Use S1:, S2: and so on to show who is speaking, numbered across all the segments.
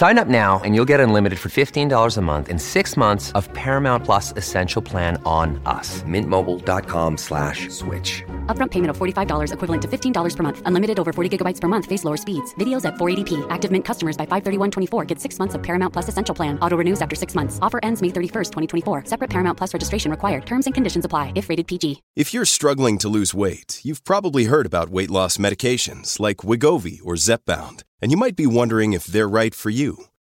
S1: Sign up now and you'll get unlimited for $15 a month and six months of Paramount Plus Essential Plan on us. Mintmobile.com slash switch.
S2: Upfront payment of $45 equivalent to $15 per month. Unlimited over 40 gigabytes per month. Face lower speeds. Videos at 480p. Active Mint customers by 531.24 get six months of Paramount Plus Essential Plan. Auto renews after six months. Offer ends May 31st, 2024. Separate Paramount Plus registration required. Terms and conditions apply if rated PG.
S3: If you're struggling to lose weight, you've probably heard about weight loss medications like Wigovi or Zepbound and you might be wondering if they're right for you.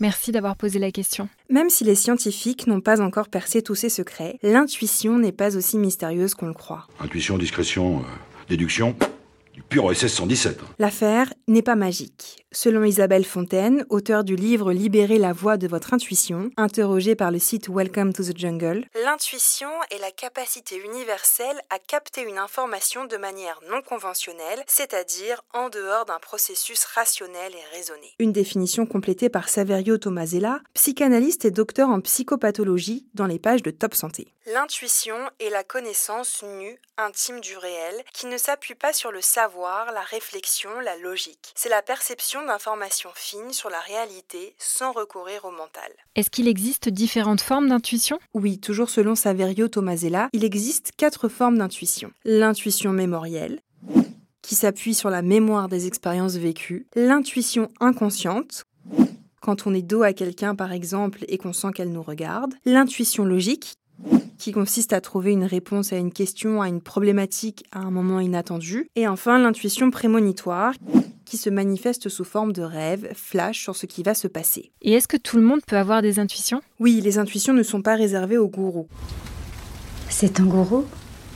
S4: Merci d'avoir posé la question.
S5: Même si les scientifiques n'ont pas encore percé tous ces secrets, l'intuition n'est pas aussi mystérieuse qu'on le croit.
S6: Intuition, discrétion, euh, déduction, du pur OSS 117.
S5: L'affaire n'est pas magique. Selon Isabelle Fontaine, auteure du livre Libérez la voix de votre intuition, interrogée par le site Welcome to the Jungle, l'intuition est la capacité universelle à capter une information de manière non conventionnelle, c'est-à-dire en dehors d'un processus rationnel et raisonné. Une définition complétée par Saverio Tomasella, psychanalyste et docteur en psychopathologie dans les pages de Top Santé. L'intuition est la connaissance nue, intime du réel, qui ne s'appuie pas sur le savoir, la réflexion, la logique. C'est la perception d'informations fines sur la réalité sans recourir au mental.
S4: Est-ce qu'il existe différentes formes d'intuition?
S5: Oui, toujours selon Saverio Tomasella, il existe quatre formes d'intuition. L'intuition mémorielle, qui s'appuie sur la mémoire des expériences vécues, l'intuition inconsciente, quand on est dos à quelqu'un par exemple et qu'on sent qu'elle nous regarde, l'intuition logique, qui consiste à trouver une réponse à une question, à une problématique à un moment inattendu, et enfin l'intuition prémonitoire, qui se manifeste sous forme de rêve, flash sur ce qui va se passer.
S4: Et est-ce que tout le monde peut avoir des intuitions?
S5: Oui, les intuitions ne sont pas réservées aux gourous.
S7: C'est un gourou?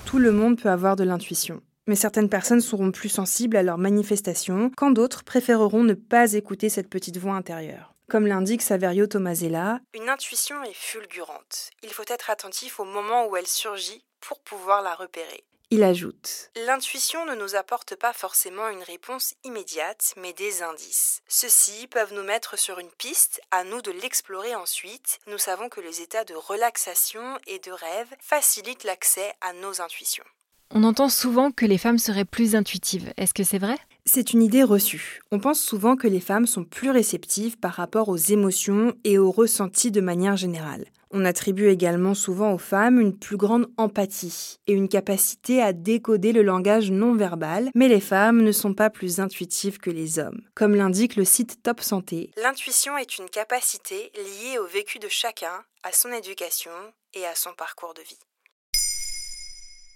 S5: Tout le monde peut avoir de l'intuition. Mais certaines personnes seront plus sensibles à leurs manifestations, quand d'autres préféreront ne pas écouter cette petite voix intérieure. Comme l'indique Saverio Tomasella, une intuition est fulgurante. Il faut être attentif au moment où elle surgit pour pouvoir la repérer. Il ajoute L'intuition ne nous apporte pas forcément une réponse immédiate, mais des indices. Ceux-ci peuvent nous mettre sur une piste, à nous de l'explorer ensuite. Nous savons que les états de relaxation et de rêve facilitent l'accès à nos intuitions.
S4: On entend souvent que les femmes seraient plus intuitives. Est-ce que c'est vrai?
S5: C'est une idée reçue. On pense souvent que les femmes sont plus réceptives par rapport aux émotions et aux ressentis de manière générale. On attribue également souvent aux femmes une plus grande empathie et une capacité à décoder le langage non verbal, mais les femmes ne sont pas plus intuitives que les hommes. Comme l'indique le site Top Santé, l'intuition est une capacité liée au vécu de chacun, à son éducation et à son parcours de vie.